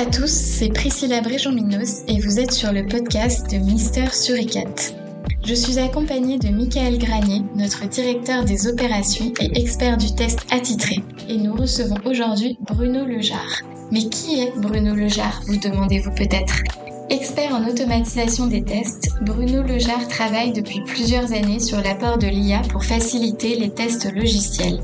à tous, c'est Priscilla Bréjon-Minos et vous êtes sur le podcast de Mister Suricat. Je suis accompagnée de Michael Granier, notre directeur des opérations et expert du test attitré. Et nous recevons aujourd'hui Bruno Lejar. Mais qui est Bruno Lejar, vous demandez-vous peut-être? Expert en automatisation des tests, Bruno Lejar travaille depuis plusieurs années sur l'apport de l'IA pour faciliter les tests logiciels.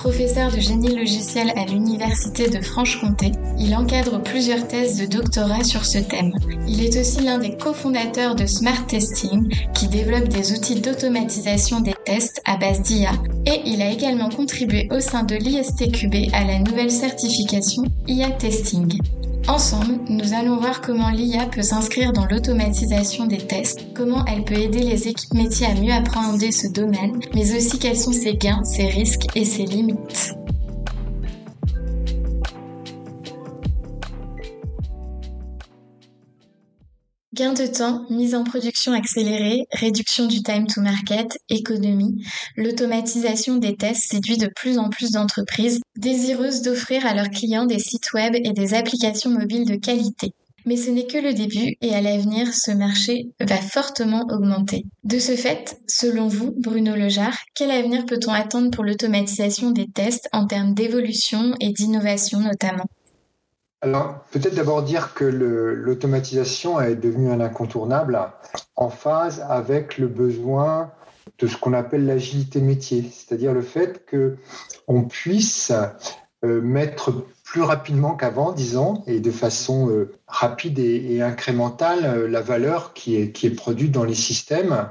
Professeur de génie logiciel à l'Université de Franche-Comté, il encadre plusieurs thèses de doctorat sur ce thème. Il est aussi l'un des cofondateurs de Smart Testing, qui développe des outils d'automatisation des tests à base d'IA, et il a également contribué au sein de l'ISTQB à la nouvelle certification IA Testing. Ensemble, nous allons voir comment l'IA peut s'inscrire dans l'automatisation des tests, comment elle peut aider les équipes métiers à mieux appréhender ce domaine, mais aussi quels sont ses gains, ses risques et ses limites. Gain de temps, mise en production accélérée, réduction du time to market, économie, l'automatisation des tests séduit de plus en plus d'entreprises désireuses d'offrir à leurs clients des sites web et des applications mobiles de qualité. Mais ce n'est que le début et à l'avenir, ce marché va fortement augmenter. De ce fait, selon vous, Bruno Lejar, quel avenir peut-on attendre pour l'automatisation des tests en termes d'évolution et d'innovation notamment? Alors, peut-être d'abord dire que l'automatisation est devenue un incontournable en phase avec le besoin de ce qu'on appelle l'agilité métier, c'est-à-dire le fait qu'on puisse euh, mettre plus rapidement qu'avant, disons, et de façon euh, rapide et, incrémentale, euh, la valeur qui est, qui est produite dans les systèmes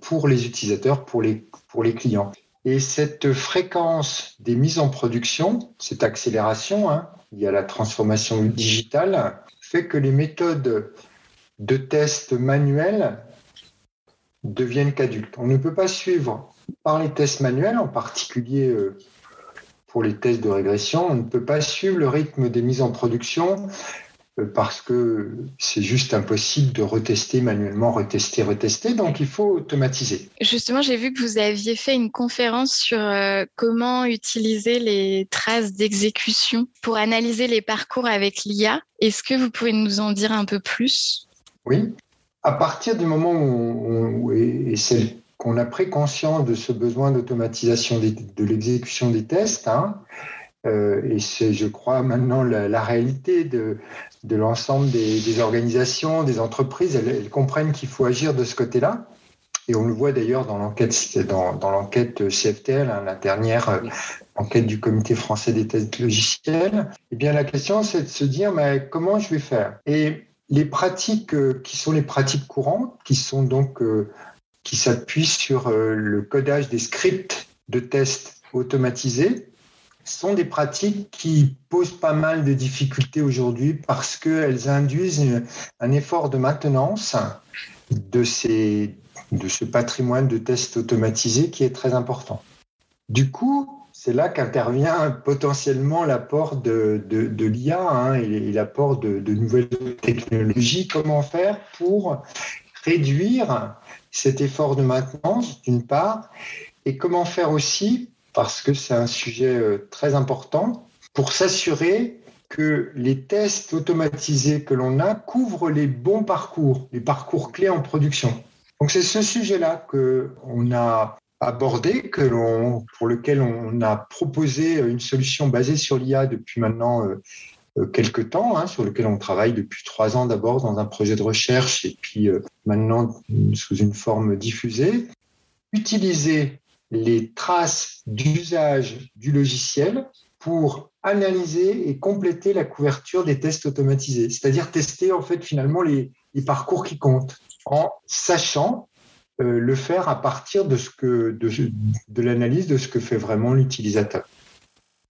pour les utilisateurs, pour les, pour les clients. Et cette fréquence des mises en production, cette accélération, hein, y a la transformation digitale, fait que les méthodes de test manuels deviennent caduques. On ne peut pas suivre par les tests manuels, en particulier euh, pour les tests de régression, on ne peut pas suivre le rythme des mises en production parce que c'est juste impossible de retester manuellement, retester, retester. Donc, il faut automatiser. Justement, j'ai vu que vous aviez fait une conférence sur euh, comment utiliser les traces d'exécution pour analyser les parcours avec l'IA. Est-ce que vous pouvez nous en dire un peu plus? Oui. À partir du moment où, et c'est qu'on a pris conscience de ce besoin d'automatisation de l'exécution des tests, hein, euh, et c'est, je crois, maintenant la, réalité de, de l'ensemble des, organisations, des entreprises. Elles, comprennent qu'il faut agir de ce côté-là. Et on le voit d'ailleurs dans l'enquête, dans, l'enquête CFTL, hein, la dernière euh, enquête du Comité français des tests logiciels. Eh bien, la question, c'est de se dire, mais comment je vais faire? Et les pratiques euh, qui sont les pratiques courantes, qui sont donc qui s'appuient sur le codage des scripts de tests automatisés, sont des pratiques qui posent pas mal de difficultés aujourd'hui parce qu'elles induisent un effort de maintenance de, ces, de ce patrimoine de tests automatisés qui est très important. Du coup, c'est là qu'intervient potentiellement l'apport de, de, l'IA hein, et, l'apport de, de nouvelles technologies. Comment faire pour réduire cet effort de maintenance, d'une part, et comment faire aussi parce que c'est un sujet euh, très important pour s'assurer que les tests automatisés que l'on a couvrent les bons parcours, les parcours clés en production. Donc c'est ce sujet-là qu'on a abordé, que l'on, pour lequel on a proposé une solution basée sur l'IA depuis maintenant euh, euh, quelques temps, hein, sur lequel on travaille depuis trois ans d'abord dans un projet de recherche et puis maintenant sous une forme diffusée. Utiliser les traces d'usage du logiciel pour analyser et compléter la couverture des tests automatisés, c'est-à-dire tester en fait finalement les, parcours qui comptent, en sachant euh, le faire à partir de ce que de, de l'analyse de ce que fait vraiment l'utilisateur.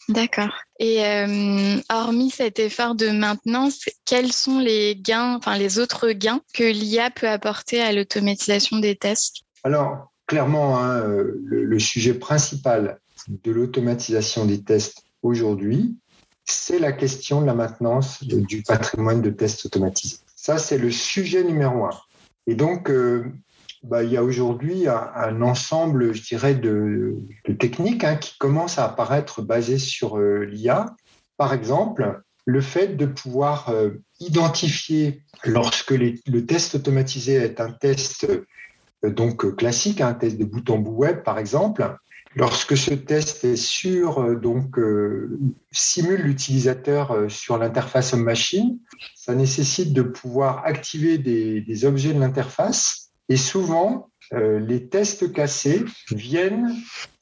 D'accord. Et euh, hormis cet effort de maintenance, quels sont les gains, enfin les autres gains que l'IA peut apporter à l'automatisation des tests? Alors, clairement, hein, le, sujet principal de l'automatisation des tests aujourd'hui, c'est la question de la maintenance du patrimoine de tests automatisés. Ça, c'est le sujet numéro un. Et donc, euh, bah, il y a aujourd'hui un, ensemble, je dirais, de, techniques hein, qui commencent à apparaître basées sur euh, l'IA. Par exemple, le fait de pouvoir euh, identifier lorsque le test automatisé est un test donc classique, un test de bout en bout web par exemple, lorsque ce test est sur donc simule l'utilisateur sur l'interface homme-machine, ça nécessite de pouvoir activer des, objets de l'interface et souvent les tests cassés viennent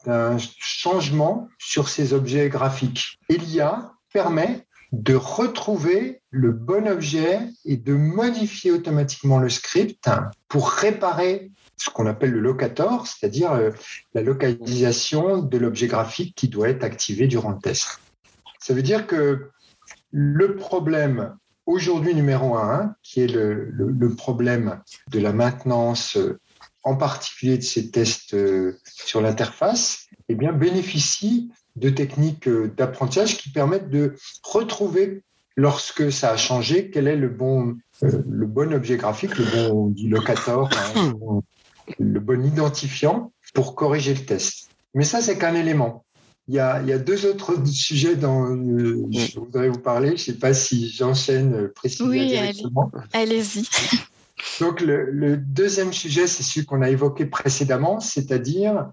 d'un changement sur ces objets graphiques. l'IA permet de retrouver le bon objet et de modifier automatiquement le script pour réparer ce qu'on appelle le locator, c'est-à-dire euh, la localisation de l'objet graphique qui doit être activé durant le test. Ça veut dire que le problème aujourd'hui numéro un, qui est le, problème de la maintenance en particulier de ces tests euh, sur l'interface, eh bien, bénéficient de techniques euh, d'apprentissage qui permettent de retrouver, lorsque ça a changé, quel est le bon, euh, le bon objet graphique, le bon locator, hein, le bon identifiant pour corriger le test. Mais ça, c'est qu'un élément. Il y, a, il y, a, deux autres sujets dont je voudrais vous parler. Je ne sais pas si j'enchaîne précisément. Oui, allez-y. Donc le, deuxième sujet, c'est celui qu'on a évoqué précédemment, c'est-à-dire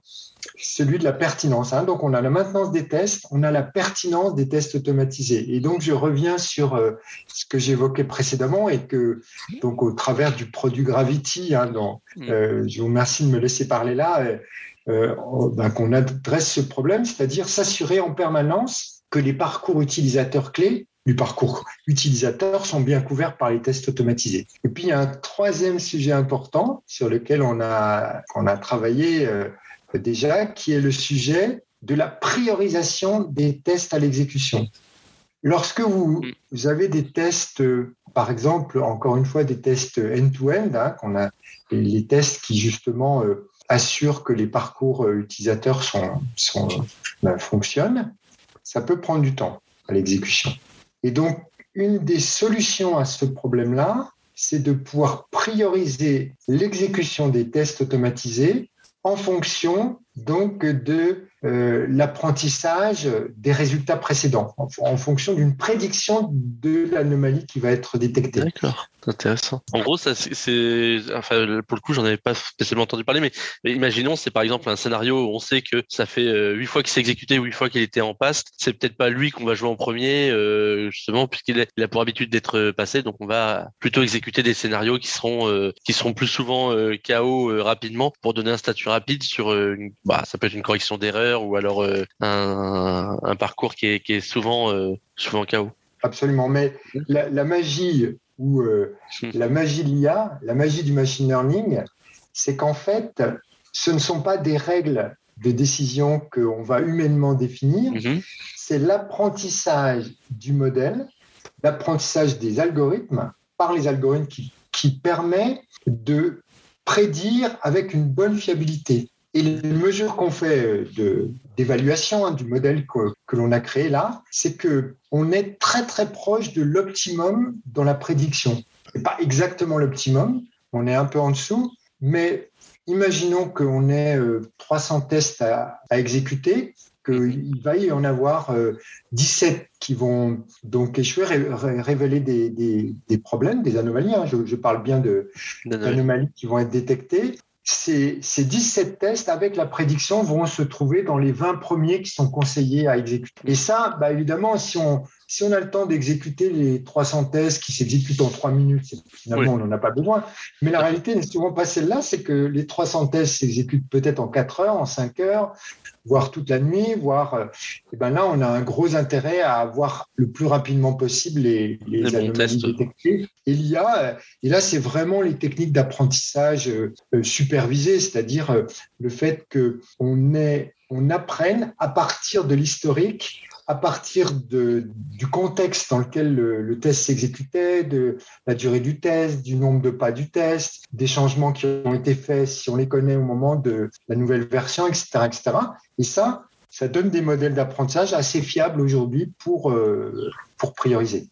celui de la pertinence. Hein. Donc on a la maintenance des tests, on a la pertinence des tests automatisés. Et donc je reviens sur euh, ce que j'évoquais précédemment et que donc au travers du produit Gravity, hein, mm. euh, je vous remercie de me laisser parler là, euh, ben, qu'on adresse ce problème, c'est-à-dire s'assurer en permanence que les parcours utilisateurs clés du parcours utilisateur sont bien couverts par les tests automatisés. Et puis, il y a un troisième sujet important sur lequel on a, on a travaillé déjà, qui est le sujet de la priorisation des tests à l'exécution. Lorsque vous, avez des tests, par exemple, encore une fois, des tests end-to-end, hein, qu'on a les tests qui justement euh, assurent que les parcours euh, utilisateurs ben, fonctionnent, ça peut prendre du temps à l'exécution. Et donc, une des solutions à ce problème-là, c'est de pouvoir prioriser l'exécution des tests automatisés en fonction donc de l'apprentissage des résultats précédents, en, fonction d'une prédiction de l'anomalie qui va être détectée. D'accord, intéressant. En gros, ça, c'est, enfin, pour le coup, j'en avais pas spécialement entendu parler, mais, imaginons, c'est par exemple un scénario où on sait que ça fait euh, huit fois qu'il s'est exécuté, huit fois qu'il était en passe. C'est peut-être pas lui qu'on va jouer en premier, euh, justement, puisqu'il il a pour habitude d'être passé, donc on va plutôt exécuter des scénarios qui seront, qui seront plus souvent KO rapidement pour donner un statut rapide sur, une, bah, ça peut être une correction d'erreur ou alors euh, un, parcours qui est, souvent, euh, souvent chaos. Absolument, mais la, magie ou euh, hmm. la magie de l'IA, la magie du machine learning, c'est qu'en fait, ce ne sont pas des règles de décision qu'on va humainement définir, mm-hmm. c'est l'apprentissage du modèle, l'apprentissage des algorithmes par les algorithmes qui, qui permet de prédire avec une bonne fiabilité. Et les mesures qu'on fait d'évaluation hein, du modèle que, l'on a créé là, c'est que on est très très proche de l'optimum dans la prédiction. C'est pas exactement l'optimum, on est un peu en dessous, mais imaginons qu'on ait 300 euh, tests à, exécuter, qu'il va y en avoir 17 euh, qui vont donc échouer, révéler des, problèmes, des anomalies. Hein. Je, je, parle bien d'anomalies qui vont être détectées ces, 17 tests avec la prédiction vont se trouver dans les 20 premiers qui sont conseillés à exécuter. Et ça, bah évidemment, si on, si on a le temps d'exécuter les 300 tests qui s'exécutent en 3 minutes, finalement, on n'en a pas besoin. Mais la réalité n'est souvent pas celle-là, c'est que les 300 tests s'exécutent peut-être en 4 heures, en 5 heures, voire toute la nuit, voire. Euh, et ben là, on a un gros intérêt à avoir le plus rapidement possible les, les, anomalies détectées. Et l'IA, euh, et là, c'est vraiment les techniques d'apprentissage euh, supervisé, c'est-à-dire le fait qu'on on apprenne à partir de l'historique à partir de, du contexte dans lequel le, test s'exécutait, de la durée du test, du nombre de pas du test, des changements qui ont été faits si on les connaît au moment de la nouvelle version, etc. etc. Et ça, ça donne des modèles d'apprentissage assez fiables aujourd'hui pour, euh, pour prioriser.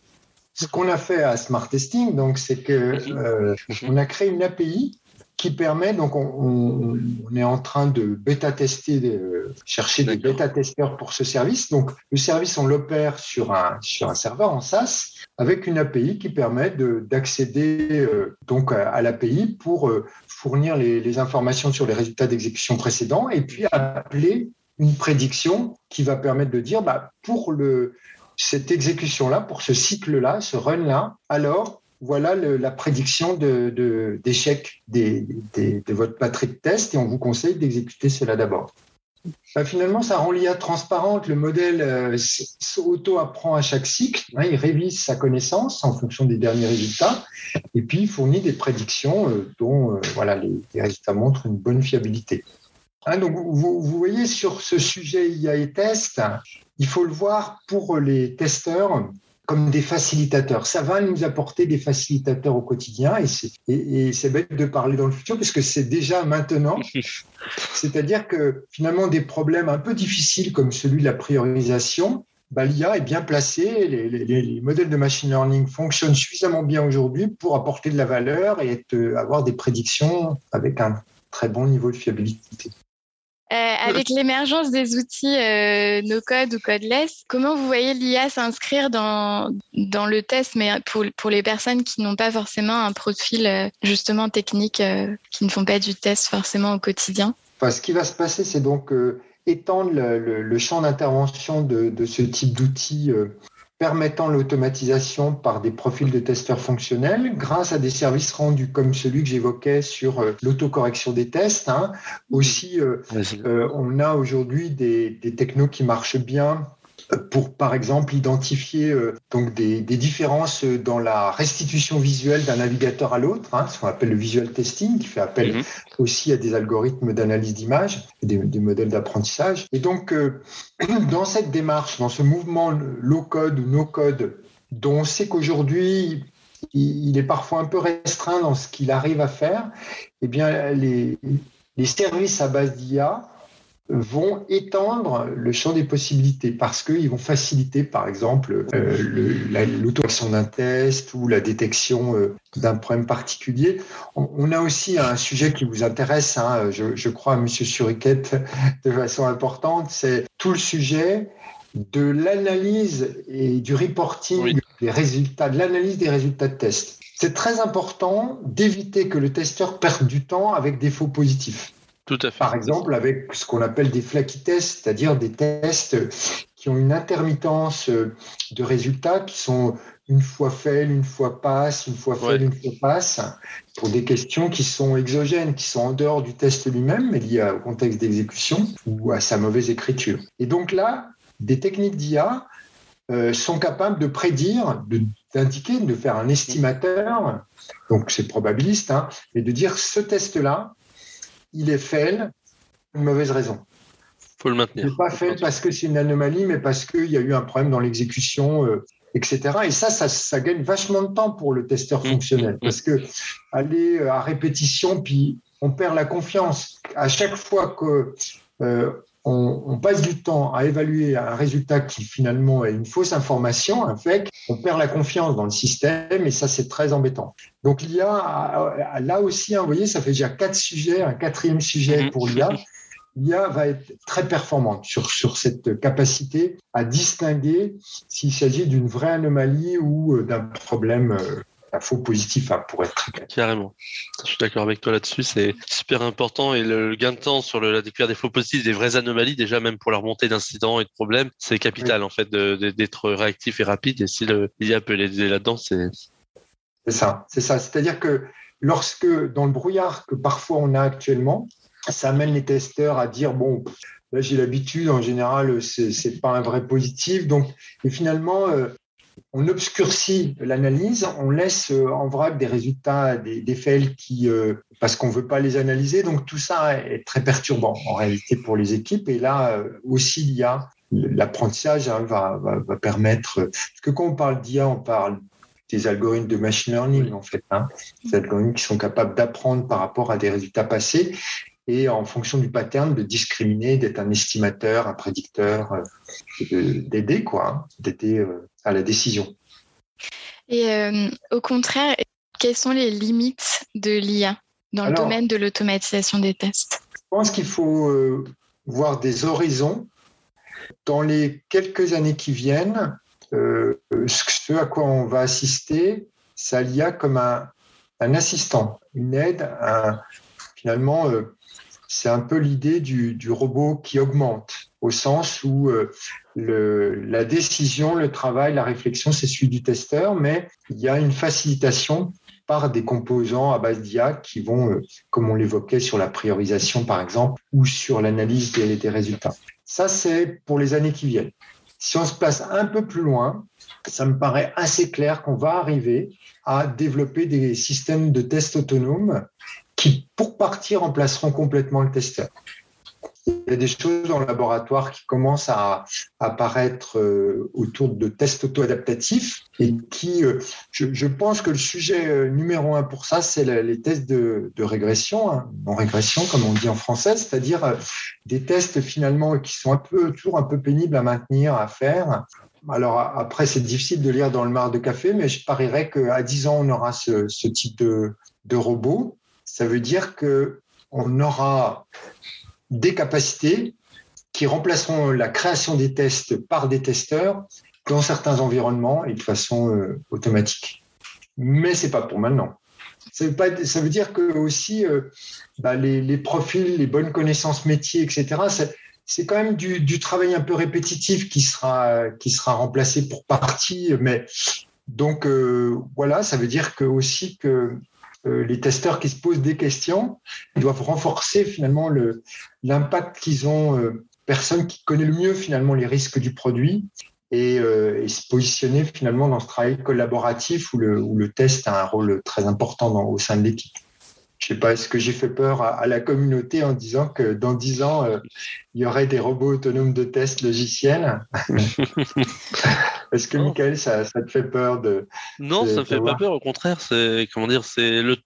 Ce qu'on a fait à Smart Testing, donc, c'est que euh, on a créé une API qui permet, donc on, est en train de bêta-tester, de chercher des bêta-testeurs pour ce service. Donc le service, on l'opère sur un, sur un serveur en SaaS avec une API qui permet d'accéder euh, donc à, l'API pour euh, fournir les, les, informations sur les résultats d'exécution précédents et puis appeler une prédiction qui va permettre de dire bah, pour le, cette exécution-là, pour ce cycle-là, ce run-là, alors voilà la prédiction d'échec de, votre batterie de test et on vous conseille d'exécuter cela d'abord. Bah, finalement, ça rend l'IA transparente. Le modèle euh, auto-apprend à chaque cycle. Hein, il révise sa connaissance en fonction des derniers résultats et puis il fournit des prédictions euh, dont euh, voilà, les, résultats montrent une bonne fiabilité. Hein, donc, vous, vous, voyez sur ce sujet IA et test, il faut le voir pour les testeurs comme des facilitateurs. Ça va nous apporter des facilitateurs au quotidien et c'est, et, c'est bête de parler dans le futur parce que c'est déjà maintenant. C'est-à-dire que finalement des problèmes un peu difficiles comme celui de la priorisation, bah, l'IA est bien placée, les, les, modèles de machine learning fonctionnent suffisamment bien aujourd'hui pour apporter de la valeur et être, avoir des prédictions avec un très bon niveau de fiabilité. Euh, avec l'émergence des outils euh, no-code ou codeless, comment vous voyez l'IA s'inscrire dans, dans le test, mais pour, pour les personnes qui n'ont pas forcément un profil euh, justement technique, qui ne font pas du test forcément au quotidien? Enfin, Ce qui va se passer, c'est donc étendre le, le, champ d'intervention de, de, ce type d'outils permettant l'automatisation par des profils de testeurs fonctionnels grâce à des services rendus comme celui que j'évoquais sur euh, l'autocorrection des tests. Hein. Aussi, euh, euh, on a aujourd'hui des, des technos qui marchent bien pour, par exemple, identifier euh, donc des, différences dans la restitution visuelle d'un navigateur à l'autre, hein, ce qu'on appelle le visual testing, qui fait appel mhm. aussi à des algorithmes d'analyse d'image, des, des modèles d'apprentissage. Et donc, euh, dans cette démarche, dans ce mouvement low-code ou no-code, dont on sait qu'aujourd'hui, il est parfois un peu restreint dans ce qu'il arrive à faire, eh bien, les, les services à base d'IA vont étendre le champ des possibilités parce qu'ils vont faciliter, par exemple, euh, l'autorisation d'un test ou la détection euh, d'un problème particulier. On, a aussi un sujet qui vous intéresse, hein, je, crois, à M. Suriquette, de façon importante, c'est tout le sujet de l'analyse et du reporting des résultats, de l'analyse des résultats de test. C'est très important d'éviter que le testeur perde du temps avec des faux positifs. Tout à fait. Par exemple, avec ce qu'on appelle des flaky tests, c'est-à-dire des tests qui ont une intermittence de résultats qui sont une fois faits, une fois passe, une fois faits, une fois passe, pour des questions qui sont exogènes, qui sont en dehors du test lui-même, mais liées au contexte d'exécution ou à sa mauvaise écriture. Et donc là, des techniques d'IA euh, sont capables de prédire, d'indiquer, de, faire un estimateur, donc c'est probabiliste, hein, mais de dire ce test-là, il est fait une mauvaise raison. faut le maintenir. Il pas fait parce que c'est une anomalie, mais parce qu'il y a eu un problème dans l'exécution, euh, etc. Et ça, ça, gagne vachement de temps pour le testeur mmh, fonctionnel, mmh, mmh. parce que aller euh, à répétition, puis on perd la confiance. À chaque fois que euh, on, passe du temps à évaluer un résultat qui finalement est une fausse information, un fake, on perd la confiance dans le système et ça c'est très embêtant. Donc l'IA, là aussi, hein, vous voyez, ça fait déjà quatre sujets, un quatrième sujet mhm. pour l'IA. L'IA va être très performante sur, sur cette capacité à distinguer s'il s'agit d'une vraie anomalie ou euh, d'un problème faux positif hein, pour être très Carrément. Je suis d'accord avec toi là-dessus. C'est super important et le gain de temps sur la découverte des faux positifs, des vraies anomalies, déjà même pour la remontée d'incidents et de problèmes, c'est capital en fait d'être réactif et rapide. Et si l'IA peut l'aider là-dedans, c'est. C'est ça. C'est ça. C'est-à-dire que lorsque dans le brouillard que parfois on a actuellement, ça amène les testeurs à dire bon, là j'ai l'habitude, en général, c'est pas un vrai positif. Donc, et finalement, euh, on obscurcit l'analyse, on laisse euh, en vrac des résultats, des, des fails qui, euh, parce qu'on ne veut pas les analyser. Donc tout ça est très perturbant en réalité pour les équipes. Et là euh, aussi, l'IA, l'apprentissage hein, va, permettre. Parce que quand on parle d'IA, on parle des algorithmes de machine learning en fait, hein, des algorithmes qui sont capables d'apprendre par rapport à des résultats passés et en fonction du pattern de discriminer, d'être un estimateur, un prédicteur, d'aider quoi, hein, d'aider à la décision. Et euh, au contraire, quelles sont les limites de l'IA dans le domaine de l'automatisation des tests? Je pense qu'il faut voir des horizons. Dans les quelques années qui viennent, ce à quoi on va assister, ça l'IA comme un, un assistant, une aide, finalement, euh, c'est un peu l'idée du, robot qui augmente, au sens où euh, la décision, le travail, la réflexion, c'est celui du testeur, mais il y a une facilitation par des composants à base d'IA qui vont, euh, comme on l'évoquait, sur la priorisation, par exemple, ou sur l'analyse des, des résultats. Ça, c'est pour les années qui viennent. Si on se place un peu plus loin, ça me paraît assez clair qu'on va arriver à développer des systèmes de tests autonomes qui, pour partir, remplaceront complètement le testeur. Il y a des choses le laboratoire qui commencent à apparaître euh, autour de tests auto-adaptatifs et qui, euh, je, pense que le sujet euh, numéro un pour ça, c'est les tests de, régression, hein, en régression comme on dit en français, c'est-à-dire des tests finalement qui sont un peu, toujours un peu pénibles à maintenir, à faire, alors après, c'est difficile de lire dans le mar de café, mais je parierais qu'à 10 ans, on aura ce, type de, robot. Ça veut dire qu'on aura des capacités qui remplaceront la création des tests par des testeurs dans certains environnements et de façon euh, automatique. Mais c'est pas pour maintenant. Ça veut, pas, ça veut dire que aussi euh, bah, les, profils, les bonnes connaissances métiers, etc c'est quand même du, travail un peu répétitif qui sera, qui sera remplacé pour partie. Mais donc euh, voilà, ça veut dire que aussi que les testeurs qui se posent des questions doivent renforcer finalement l'impact qu'ils ont. Euh, personne qui connaît le mieux finalement les risques du produit et, se positionner finalement dans ce travail collaboratif où le, test a un rôle très important au sein de l'équipe je sais pas, est-ce que j'ai fait peur à, la communauté en disant que dans dix ans, euh, il y aurait des robots autonomes de test logiciels? Est-ce que, Michael, ça, te fait peur de Non, ça ne fait pas peur. Au contraire, c'est comment dire, c'est le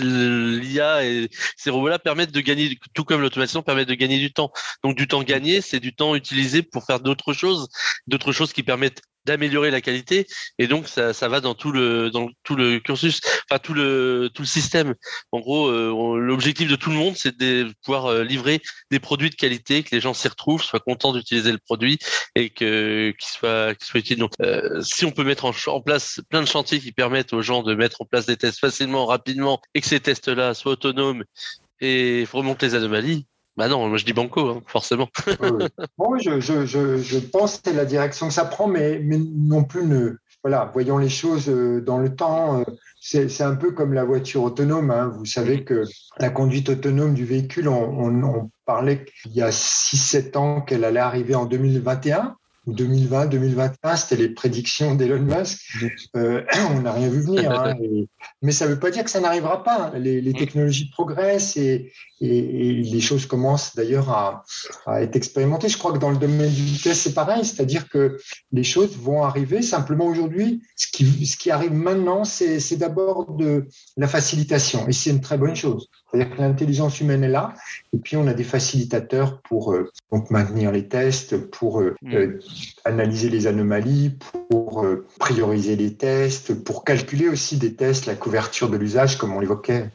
l'IA et ces robots-là permettent de gagner, tout comme l'automation permet de gagner du temps. Donc du temps gagné, c'est du temps utilisé pour faire d'autres choses, d'autres choses qui permettent d'améliorer la qualité. Et donc ça, ça va dans tout le dans tout le cursus enfin tout le tout le système. En gros euh, l'objectif de tout le monde c'est de pouvoir euh, livrer des produits de qualité que les gens s'y retrouvent soient contents d'utiliser le produit et que qu'il soit qu'il soit utile donc euh, si on peut mettre en, place plein de chantiers qui permettent aux gens de mettre en place des tests facilement rapidement et que ces tests là soient autonomes et remonter les anomalies bah non, moi je dis banco, hein, forcément. bon, je, je, je, je, pense que c'est la direction que ça prend, mais, mais non plus ne. Voilà, voyons les choses euh, dans le temps. Euh, c'est un peu comme la voiture autonome. Hein. Vous savez que la conduite autonome du véhicule, on, on, on parlait qu'il y a 6-7 ans qu'elle allait arriver en 2021 ou 2020, 2021, c'était les prédictions d'Elon Musk. Euh, on n'a rien vu venir. Hein, mais ça ne veut pas dire que ça n'arrivera pas. Les, les, mm. technologies progressent et, et, et, les choses commencent d'ailleurs à, à, être expérimentées. Je crois que dans le domaine du test, c'est pareil. C'est-à-dire que les choses vont arriver. Simplement aujourd'hui, ce qui, ce qui arrive maintenant, c'est d'abord de la facilitation. Et c'est une très bonne chose. C'est-à-dire que l'intelligence humaine est là, et puis on a des facilitateurs pour euh, donc maintenir les tests, pour euh, mm. euh, analyser les anomalies, pour prioriser les tests, pour calculer aussi des tests, la couverture de l'usage, comme on l'évoquait.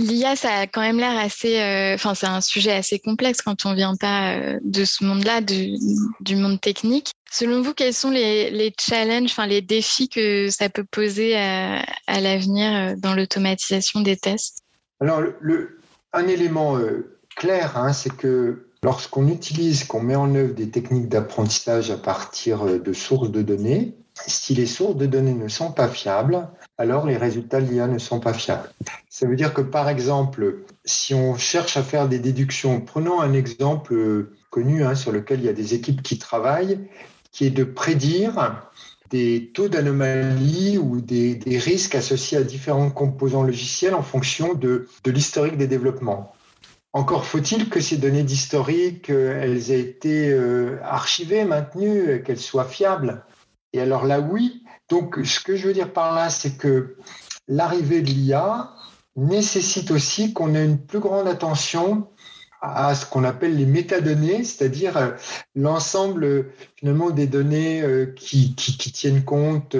L'IA, ça a quand même l'air assez. Enfin, c'est un sujet assez complexe quand on vient pas de ce monde-là, du, monde technique. Selon vous, quels sont les, challenges, enfin les défis que ça peut poser à, l'avenir dans l'automatisation des tests? Alors, un élément clair, hein, c'est que lorsqu'on utilise, qu'on met en œuvre des techniques d'apprentissage à partir de sources de données, si les sources de données ne sont pas fiables, alors les résultats de l'IA ne sont pas fiables. Ça veut dire que, par exemple, si on cherche à faire des déductions, prenons un exemple connu hein, sur lequel il y a des équipes qui travaillent, qui est de prédire des taux d'anomalie ou des, risques associés à différents composants logiciels en fonction de, de l'historique des développements. Encore faut-il que ces données d'historique, euh, elles aient été euh, archivées, maintenues, qu'elles soient fiables. Et alors là, oui. Donc, ce que je veux dire par là, c'est que l'arrivée de l'IA nécessite aussi qu'on ait une plus grande attention à ce qu'on appelle les métadonnées, c'est-à-dire euh, l'ensemble finalement des données qui, qui, tiennent compte,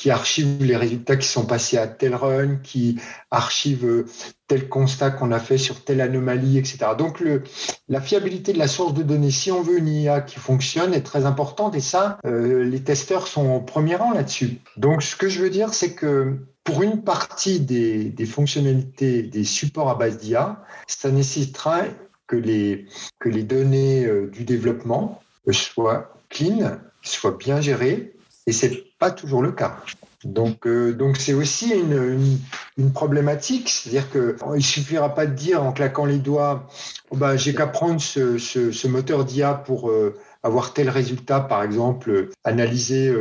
qui archive les résultats qui sont passés à tel run, qui archive euh, tel constat qu'on a fait sur telle anomalie, etc. Donc le, la fiabilité de la source de données, si on veut une IA qui fonctionne, est très importante et ça, euh, les testeurs sont au premier rang là-dessus. Donc ce que je veux dire, c'est que pour une partie des, fonctionnalités des supports à base d'IA, ça nécessitera que les, que les données euh, du développement soient clean, soient bien gérées, et c'est pas toujours le cas. Donc, euh, donc c'est aussi une, une, problématique, c'est-à-dire que il suffira pas de dire en claquant les doigts, oh bah, j'ai qu'à prendre ce, ce, ce moteur d'IA pour euh, avoir tel résultat, par exemple, analyser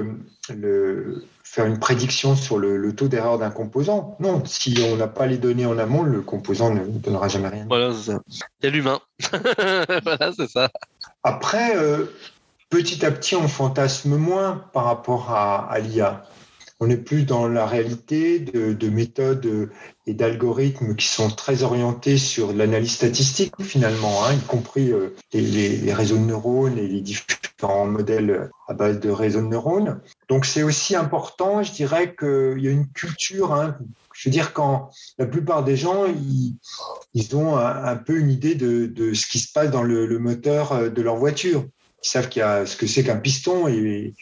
le, faire une prédiction sur le, taux d'erreur d'un composant. Non, si on n'a pas les données en amont, le composant ne donnera jamais rien. Voilà, c'est ça. Il y a l'humain. voilà, c'est ça. Après, euh, petit à petit, on fantasme moins par rapport à, l'IA on est plus dans la réalité de, méthodes et d'algorithmes qui sont très orientés sur l'analyse statistique finalement, hein, y compris euh, les, réseaux de neurones et les différents modèles à base de réseaux de neurones. Donc c'est aussi important, je dirais qu'il y a une culture. Hein, je veux dire, quand la plupart des gens, ils, ont un, peu une idée de, ce qui se passe dans le moteur de leur voiture ils savent qu'il y a ce que c'est qu'un piston et,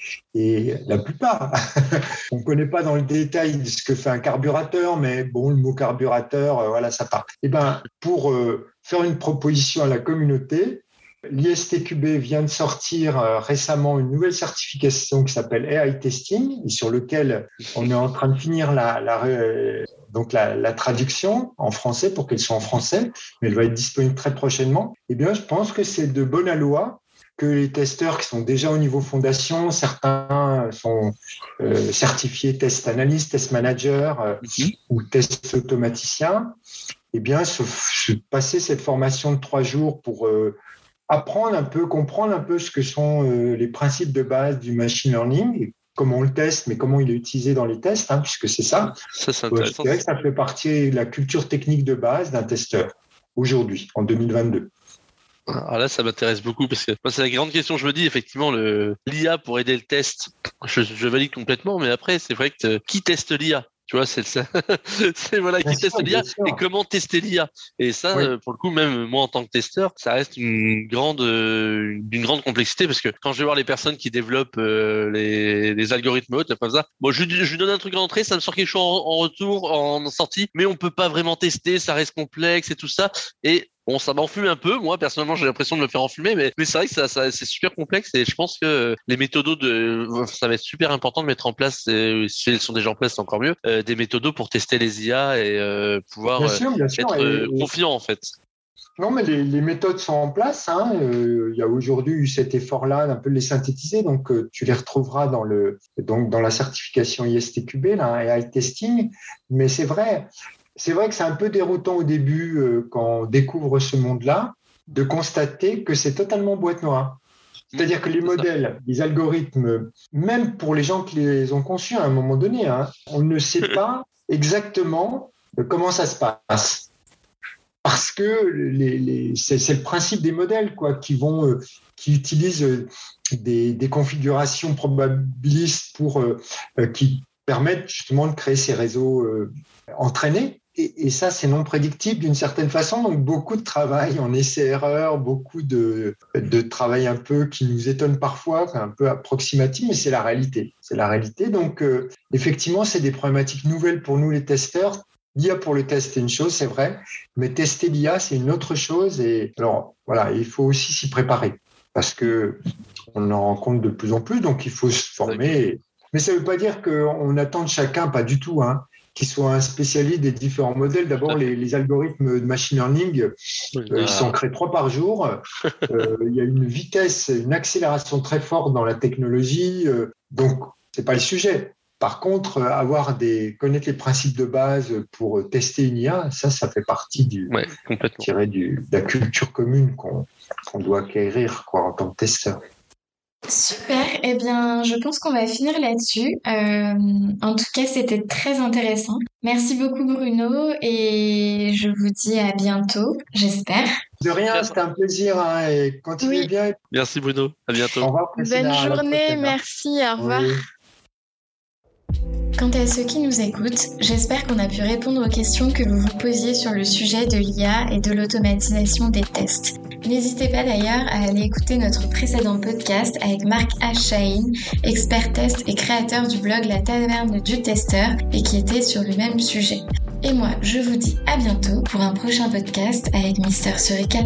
la plupart. On ne connaît pas dans le détail ce que fait un carburateur, mais bon, le mot carburateur, euh, voilà, ça part. Eh ben, pour euh, faire une proposition à la communauté, l'ISTQB vient de sortir euh, récemment une nouvelle certification qui s'appelle AI Testing, et sur lequel on est en train de finir la, donc la, traduction en français pour qu'elle soit en français, mais elle va être disponible très prochainement. Eh bien, je pense que c'est de bonne loi que les testeurs qui sont déjà au niveau fondation, certains sont euh, certifiés test analyst, test manager euh, mhm. ou test automaticien, eh bien, se, passer cette formation de trois jours pour euh, apprendre un peu, comprendre un peu ce que sont les principes de base du machine learning et comment on le teste, mais comment il est utilisé dans les tests, hein, puisque c'est ça. Ça, c'est intéressant. que ça fait partie de la culture technique de base d'un testeur aujourd'hui, en 2022. Alors là, ça m'intéresse beaucoup parce que c'est la grande question. Je me dis effectivement, le l'IA pour aider le test, je, je valide complètement, mais après, c'est vrai que qui teste l'IA tu vois, c'est ça. c'est voilà qui teste l'IA et comment tester l'IA. Et ça, euh, pour le coup, même moi en tant que testeur, ça reste une grande, euh, d'une grande complexité parce que quand je vais voir les personnes qui développent euh, les, les, algorithmes hautes, comme ça, bon, je, je lui donne un truc en entrée, ça me sort quelque chose en, en retour, en sortie, mais on peut pas vraiment tester, ça reste complexe et tout ça. Et Bon, ça m'enfume un peu. Moi, personnellement, j'ai l'impression de me faire enfumer, mais, mais c'est vrai que ça, ça c'est super complexe et je pense que les méthodos de, ça va être super important de mettre en place, si elles sont déjà en place, c'est encore mieux, euh, des méthodos pour tester les IA et euh, pouvoir euh, être confiant en fait. Non, mais les, les, méthodes sont en place. Hein. il y a aujourd'hui eu cet effort-là d'un peu les synthétiser. Donc, tu les retrouveras dans, le, donc dans la certification ISTQB, là, AI testing. Mais c'est vrai, c'est vrai que c'est un peu déroutant au début, euh, quand on découvre ce monde-là, de constater que c'est totalement boîte noire. C'est-à-dire que les modèles, les algorithmes, même pour les gens qui les ont conçus à un moment donné, hein, on ne sait pas exactement euh, comment ça se passe. Parce que les, c'est, le principe des modèles quoi, qui, vont, euh, qui utilisent des, configurations probabilistes pour, qui permettent justement de créer ces réseaux entraînés et, ça, c'est non prédictible d'une certaine façon. Donc, beaucoup de travail en essai-erreur, beaucoup de, de, travail un peu qui nous étonne parfois, un peu approximatif, mais c'est la réalité. C'est la réalité. Donc, euh, effectivement, c'est des problématiques nouvelles pour nous, les testeurs. L'IA pour le test, c'est une chose, c'est vrai, mais tester l'IA, c'est une autre chose. Et alors, voilà, il faut aussi s'y préparer parce que on en rencontre de plus en plus, donc il faut se former. Mais ça ne veut pas dire qu'on attend de chacun, pas du tout. Hein qui soit un spécialiste des différents modèles. D'abord, les, algorithmes de machine learning, euh, ils sont créés trois par jour. Euh, il y a une vitesse, une accélération très forte dans la technologie. Euh, donc, c'est pas le sujet. Par contre, avoir des connaître les principes de base pour tester une IA, ça, ça fait partie du, ouais, du de la culture commune qu'on doit acquérir quoi, en tant que testeur. Super, eh bien, je pense qu'on va finir là-dessus. Euh, en tout cas, c'était très intéressant. Merci beaucoup Bruno et je vous dis à bientôt, j'espère. De rien, c'était un plaisir hein, et continuez bien. Merci Bruno, à bientôt. Au revoir. Bonne journée, merci, au revoir. Quant à ceux qui nous écoutent, j'espère qu'on a pu répondre aux questions que vous vous posiez sur le sujet de l'IA et de l'automatisation des tests. N'hésitez pas d'ailleurs à aller écouter notre précédent podcast avec Marc H. expert test et créateur du blog La Taverne du Testeur et qui était sur le même sujet. Et moi, je vous dis à bientôt pour un prochain podcast avec Mister Suricat.